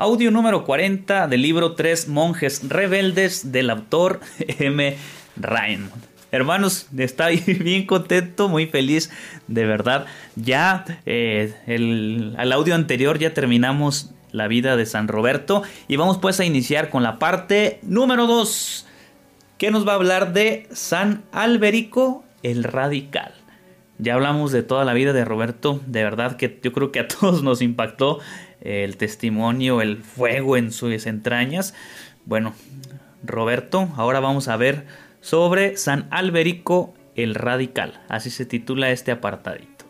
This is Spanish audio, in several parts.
Audio número 40 del libro Tres monjes rebeldes del autor M. Raymond. Hermanos, estoy bien contento, muy feliz, de verdad. Ya eh, el, al audio anterior ya terminamos la vida de San Roberto y vamos pues a iniciar con la parte número 2 que nos va a hablar de San Alberico el Radical. Ya hablamos de toda la vida de Roberto, de verdad que yo creo que a todos nos impactó el testimonio, el fuego en sus entrañas. Bueno, Roberto, ahora vamos a ver sobre San Alberico el Radical. Así se titula este apartadito.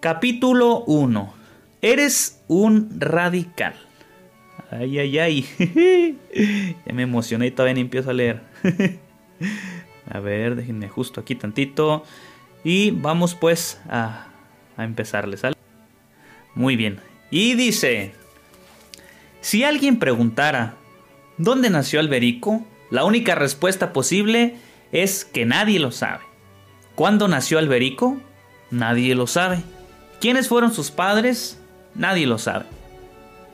Capítulo 1. Eres un radical. Ay, ay, ay. ya me emocioné y todavía ni empiezo a leer. a ver, déjenme justo aquí tantito. Y vamos pues a, a empezarles. Muy bien. Y dice, si alguien preguntara, ¿dónde nació Alberico? La única respuesta posible es que nadie lo sabe. ¿Cuándo nació Alberico? Nadie lo sabe. ¿Quiénes fueron sus padres? Nadie lo sabe.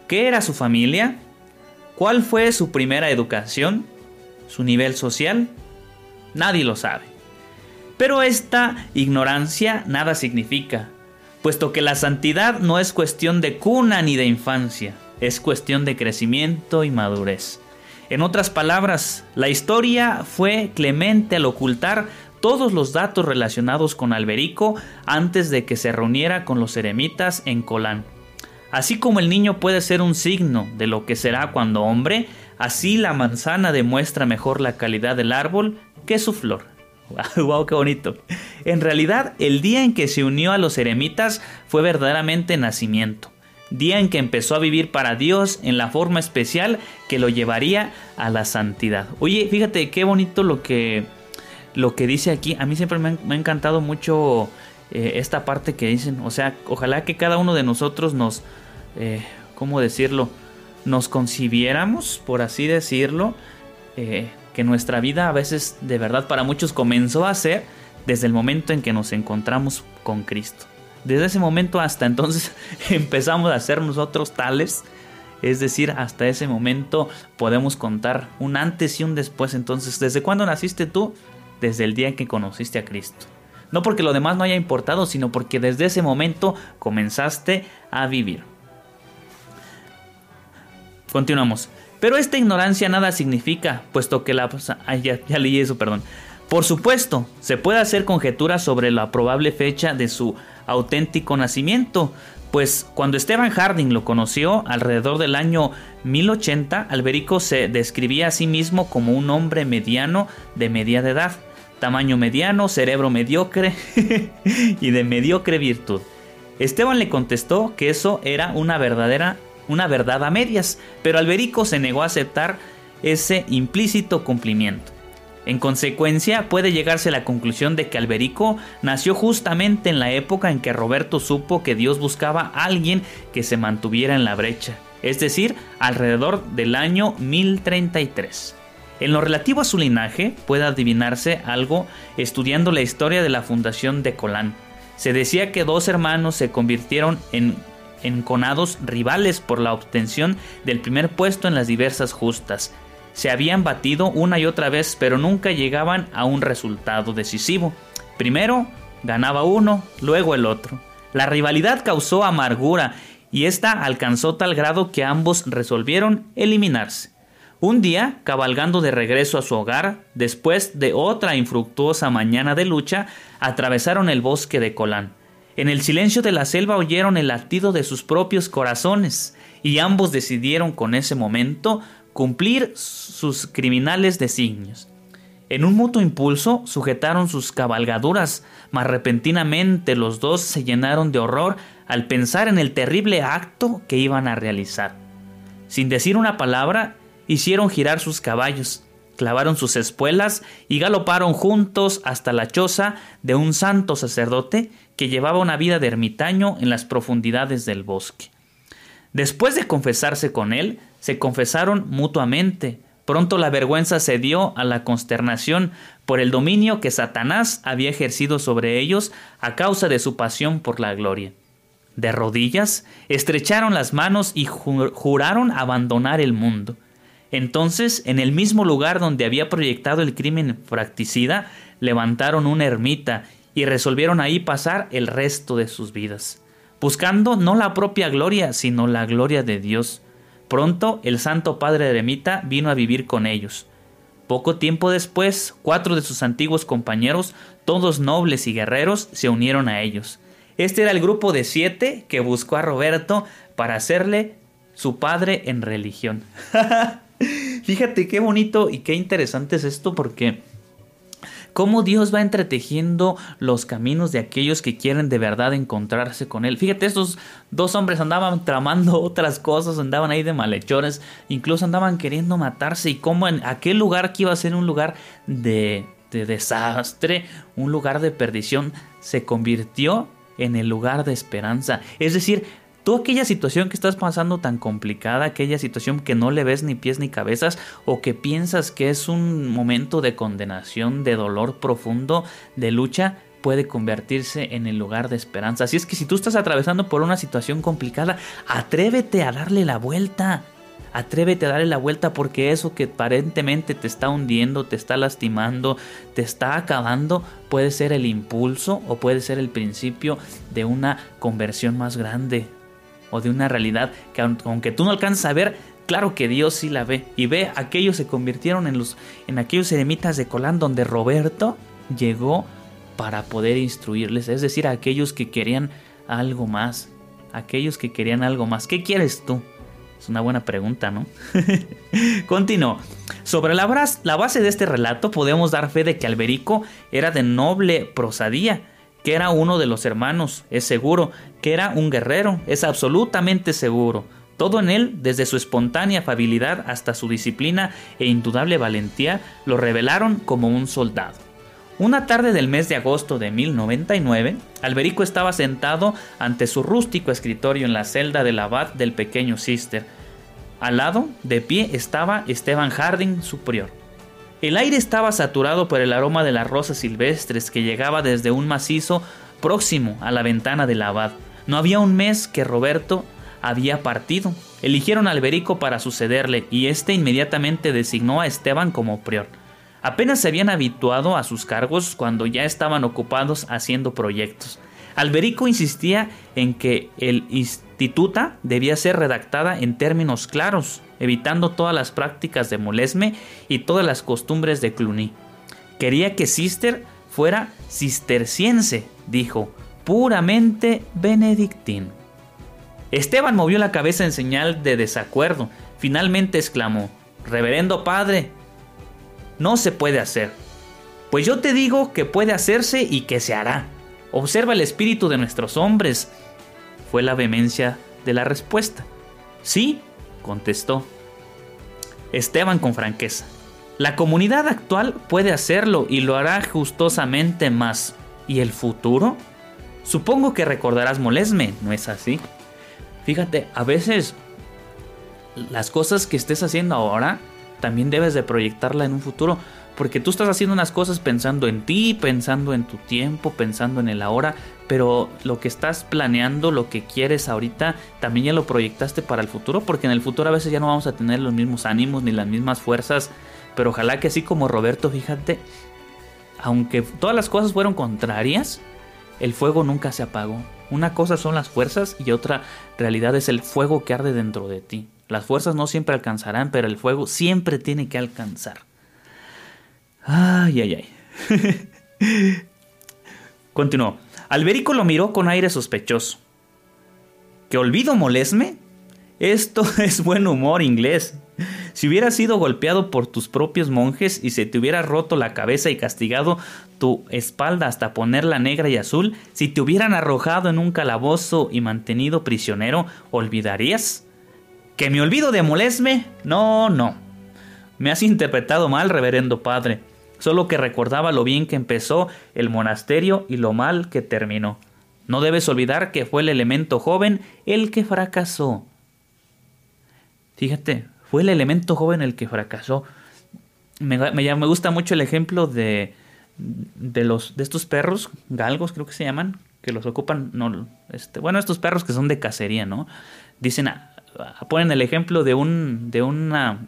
¿Qué era su familia? ¿Cuál fue su primera educación? ¿Su nivel social? Nadie lo sabe. Pero esta ignorancia nada significa puesto que la santidad no es cuestión de cuna ni de infancia, es cuestión de crecimiento y madurez. En otras palabras, la historia fue clemente al ocultar todos los datos relacionados con Alberico antes de que se reuniera con los eremitas en Colán. Así como el niño puede ser un signo de lo que será cuando hombre, así la manzana demuestra mejor la calidad del árbol que su flor. ¡Wow, qué bonito! En realidad, el día en que se unió a los eremitas fue verdaderamente nacimiento. Día en que empezó a vivir para Dios en la forma especial que lo llevaría a la santidad. Oye, fíjate qué bonito lo que, lo que dice aquí. A mí siempre me ha, encantado mucho eh, esta parte que dicen. O sea, ojalá que cada uno de nosotros nos, eh, ¿cómo decirlo? Nos concibiéramos, por así decirlo, eh, que nuestra vida a veces de verdad para muchos comenzó a ser desde el momento en que nos encontramos con Cristo. Desde ese momento hasta entonces empezamos a ser nosotros tales. Es decir, hasta ese momento podemos contar un antes y un después. Entonces, ¿desde cuándo naciste tú? Desde el día en que conociste a Cristo. No porque lo demás no haya importado, sino porque desde ese momento comenzaste a vivir. Continuamos. Pero esta ignorancia nada significa, puesto que la... ya, ya leí eso, perdón. Por supuesto, se puede hacer conjeturas sobre la probable fecha de su auténtico nacimiento, pues cuando Esteban Harding lo conoció alrededor del año 1080, Alberico se describía a sí mismo como un hombre mediano de media edad, tamaño mediano, cerebro mediocre y de mediocre virtud. Esteban le contestó que eso era una verdadera una verdad a medias, pero Alberico se negó a aceptar ese implícito cumplimiento. En consecuencia, puede llegarse a la conclusión de que Alberico nació justamente en la época en que Roberto supo que Dios buscaba a alguien que se mantuviera en la brecha, es decir, alrededor del año 1033. En lo relativo a su linaje, puede adivinarse algo estudiando la historia de la fundación de Colán. Se decía que dos hermanos se convirtieron en enconados rivales por la obtención del primer puesto en las diversas justas. Se habían batido una y otra vez, pero nunca llegaban a un resultado decisivo. Primero ganaba uno, luego el otro. La rivalidad causó amargura y esta alcanzó tal grado que ambos resolvieron eliminarse. Un día, cabalgando de regreso a su hogar, después de otra infructuosa mañana de lucha, atravesaron el bosque de Colán. En el silencio de la selva oyeron el latido de sus propios corazones, y ambos decidieron con ese momento cumplir sus criminales designios. En un mutuo impulso sujetaron sus cabalgaduras, mas repentinamente los dos se llenaron de horror al pensar en el terrible acto que iban a realizar. Sin decir una palabra, hicieron girar sus caballos, clavaron sus espuelas y galoparon juntos hasta la choza de un santo sacerdote que llevaba una vida de ermitaño en las profundidades del bosque. Después de confesarse con él, se confesaron mutuamente. Pronto la vergüenza cedió a la consternación por el dominio que Satanás había ejercido sobre ellos a causa de su pasión por la gloria. De rodillas, estrecharon las manos y juraron abandonar el mundo. Entonces, en el mismo lugar donde había proyectado el crimen fracticida, levantaron una ermita y resolvieron ahí pasar el resto de sus vidas, buscando no la propia gloria, sino la gloria de Dios. Pronto el Santo Padre Eremita vino a vivir con ellos. Poco tiempo después, cuatro de sus antiguos compañeros, todos nobles y guerreros, se unieron a ellos. Este era el grupo de siete que buscó a Roberto para hacerle su padre en religión. Fíjate qué bonito y qué interesante es esto porque cómo Dios va entretejiendo los caminos de aquellos que quieren de verdad encontrarse con Él. Fíjate, estos dos hombres andaban tramando otras cosas, andaban ahí de malhechores, incluso andaban queriendo matarse y cómo en aquel lugar que iba a ser un lugar de, de desastre, un lugar de perdición, se convirtió en el lugar de esperanza. Es decir, Tú aquella situación que estás pasando tan complicada, aquella situación que no le ves ni pies ni cabezas o que piensas que es un momento de condenación, de dolor profundo, de lucha, puede convertirse en el lugar de esperanza. Así es que si tú estás atravesando por una situación complicada, atrévete a darle la vuelta. Atrévete a darle la vuelta porque eso que aparentemente te está hundiendo, te está lastimando, te está acabando, puede ser el impulso o puede ser el principio de una conversión más grande, o de una realidad que aunque tú no alcanzas a ver, claro que Dios sí la ve. Y ve, aquellos se convirtieron en, los, en aquellos eremitas de Colán donde Roberto llegó para poder instruirles, es decir, aquellos que querían algo más, aquellos que querían algo más. ¿Qué quieres tú? Es una buena pregunta, ¿no? Continuó. Sobre la base de este relato podemos dar fe de que Alberico era de noble prosadía, que era uno de los hermanos, es seguro, que era un guerrero, es absolutamente seguro. Todo en él, desde su espontánea afabilidad hasta su disciplina e indudable valentía, lo revelaron como un soldado. Una tarde del mes de agosto de 1099, Alberico estaba sentado ante su rústico escritorio en la celda del abad del pequeño Cister. Al lado, de pie, estaba Esteban Harding, su prior. El aire estaba saturado por el aroma de las rosas silvestres que llegaba desde un macizo próximo a la ventana del abad. No había un mes que Roberto había partido. Eligieron a Alberico para sucederle y éste inmediatamente designó a Esteban como prior. Apenas se habían habituado a sus cargos cuando ya estaban ocupados haciendo proyectos. Alberico insistía en que el instituta debía ser redactada en términos claros, evitando todas las prácticas de Molesme y todas las costumbres de Cluny. Quería que Cister fuera cisterciense, dijo, puramente benedictín. Esteban movió la cabeza en señal de desacuerdo. Finalmente exclamó, Reverendo Padre, no se puede hacer. Pues yo te digo que puede hacerse y que se hará. Observa el espíritu de nuestros hombres. Fue la vehemencia de la respuesta. Sí, contestó Esteban con franqueza. La comunidad actual puede hacerlo y lo hará gustosamente más. ¿Y el futuro? Supongo que recordarás Molesme, ¿no es así? Fíjate, a veces las cosas que estés haciendo ahora también debes de proyectarla en un futuro. Porque tú estás haciendo unas cosas pensando en ti, pensando en tu tiempo, pensando en el ahora, pero lo que estás planeando, lo que quieres ahorita, también ya lo proyectaste para el futuro, porque en el futuro a veces ya no vamos a tener los mismos ánimos ni las mismas fuerzas, pero ojalá que así como Roberto, fíjate, aunque todas las cosas fueron contrarias, el fuego nunca se apagó. Una cosa son las fuerzas y otra realidad es el fuego que arde dentro de ti. Las fuerzas no siempre alcanzarán, pero el fuego siempre tiene que alcanzar. Ay, ay, ay. Continuó. Alberico lo miró con aire sospechoso. ¿Que olvido molesme? Esto es buen humor inglés. Si hubieras sido golpeado por tus propios monjes y se te hubiera roto la cabeza y castigado tu espalda hasta ponerla negra y azul, si te hubieran arrojado en un calabozo y mantenido prisionero, ¿olvidarías? ¿Que me olvido de Molesme? No, no. Me has interpretado mal, reverendo padre. Solo que recordaba lo bien que empezó el monasterio y lo mal que terminó. No debes olvidar que fue el elemento joven el que fracasó. Fíjate, fue el elemento joven el que fracasó. Me, gusta mucho el ejemplo de, de, los, de estos perros, galgos creo que se llaman, que los ocupan, no, este, bueno, estos perros que son de cacería, ¿no? Dicen, ponen el ejemplo de un, de una,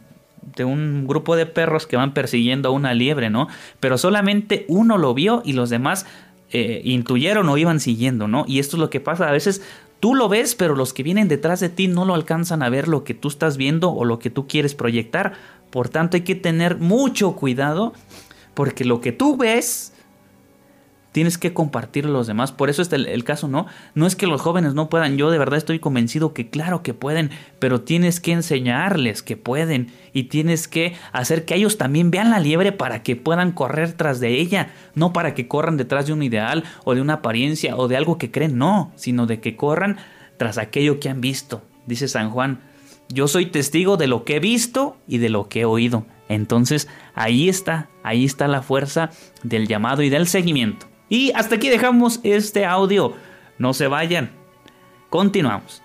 de un grupo de perros que van persiguiendo a una liebre, ¿no? Pero solamente uno lo vio y los demás eh, intuyeron o iban siguiendo, ¿no? Y esto es lo que pasa. A veces tú lo ves, pero los que vienen detrás de ti no lo alcanzan a ver lo que tú estás viendo o lo que tú quieres proyectar. Por tanto, hay que tener mucho cuidado porque lo que tú ves tienes que compartirlo a los demás. Por eso es el, caso, ¿no? No es que los jóvenes no puedan, yo de verdad estoy convencido que claro que pueden, pero tienes que enseñarles que pueden y tienes que hacer que ellos también vean la liebre para que puedan correr tras de ella, no para que corran detrás de un ideal o de una apariencia o de algo que creen, no, sino de que corran tras aquello que han visto. Dice San Juan, yo soy testigo de lo que he visto y de lo que he oído. Entonces, ahí está, ahí está la fuerza del llamado y del seguimiento. Y hasta aquí dejamos este audio. No se vayan. Continuamos.